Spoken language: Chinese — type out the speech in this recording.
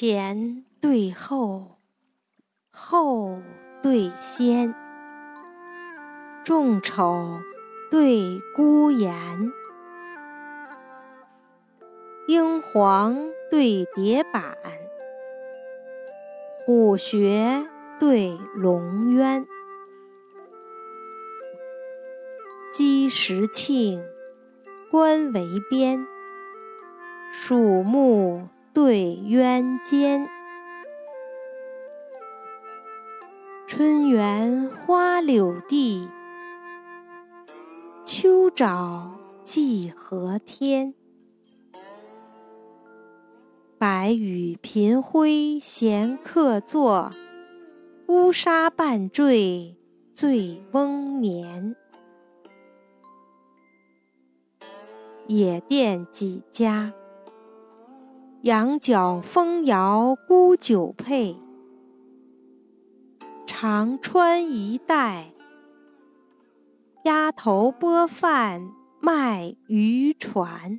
前对后，后对先，众丑对孤颜，英皇对蝶板，虎穴对龙渊，鸡时庆，官为边，鼠目。对渊间，春园花柳地，秋沼寄河天。白雨频辉闲客坐，乌纱半坠醉翁眠。野店几家。羊角风摇孤酒配，长川一带，鸭头拨饭卖渔船。